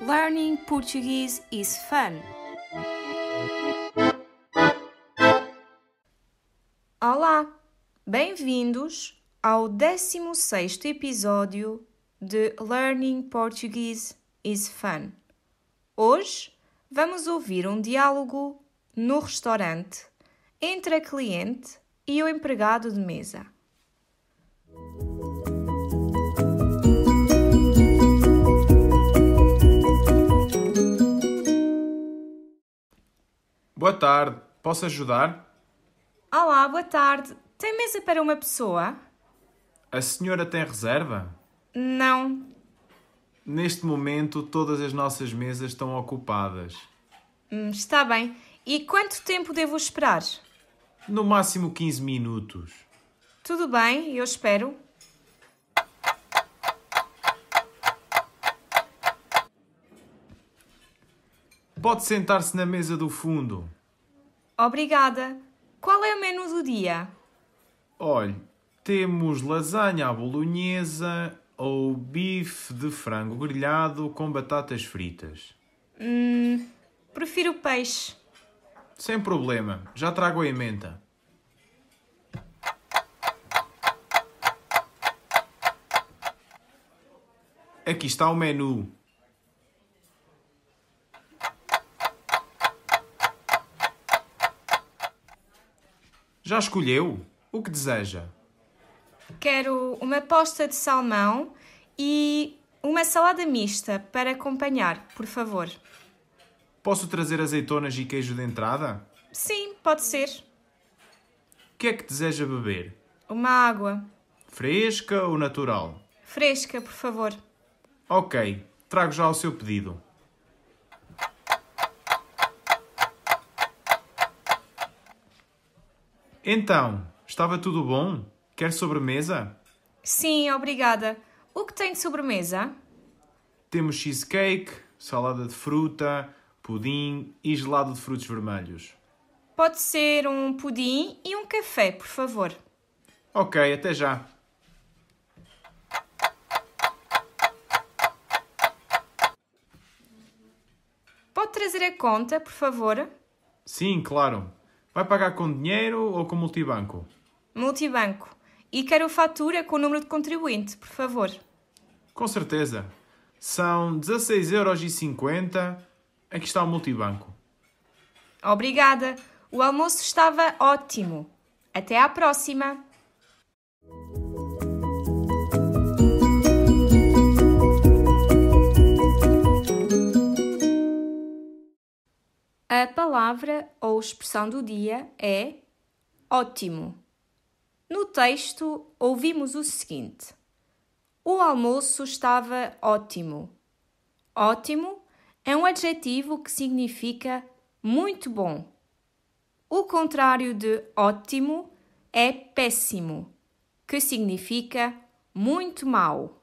Learning Portuguese is fun. Olá, bem-vindos ao 16 episódio de Learning Portuguese is fun. Hoje vamos ouvir um diálogo no restaurante entre a cliente e o empregado de mesa. Boa tarde, posso ajudar? Olá, boa tarde. Tem mesa para uma pessoa? A senhora tem reserva? Não. Neste momento, todas as nossas mesas estão ocupadas. Hum, está bem. E quanto tempo devo esperar? No máximo 15 minutos. Tudo bem, eu espero. Pode sentar-se na mesa do fundo. Obrigada. Qual é o menu do dia? Olhe, temos lasanha à bolonhesa ou bife de frango grelhado com batatas fritas. Hum, prefiro peixe. Sem problema, já trago a emenda. Aqui está o menu. Já escolheu? O que deseja? Quero uma posta de salmão e uma salada mista para acompanhar, por favor. Posso trazer azeitonas e queijo de entrada? Sim, pode ser. O que é que deseja beber? Uma água. Fresca ou natural? Fresca, por favor. Ok, trago já o seu pedido. Então, estava tudo bom? Quer sobremesa? Sim, obrigada. O que tem de sobremesa? Temos cheesecake, salada de fruta, pudim e gelado de frutos vermelhos. Pode ser um pudim e um café, por favor. Ok, até já. Pode trazer a conta, por favor? Sim, claro. Vai pagar com dinheiro ou com multibanco? Multibanco. E quero fatura com o número de contribuinte, por favor. Com certeza. São 16,50€. Aqui está o multibanco. Obrigada. O almoço estava ótimo. Até à próxima. A palavra ou expressão do dia é ótimo. No texto, ouvimos o seguinte: O almoço estava ótimo. Ótimo é um adjetivo que significa muito bom. O contrário de ótimo é péssimo, que significa muito mau.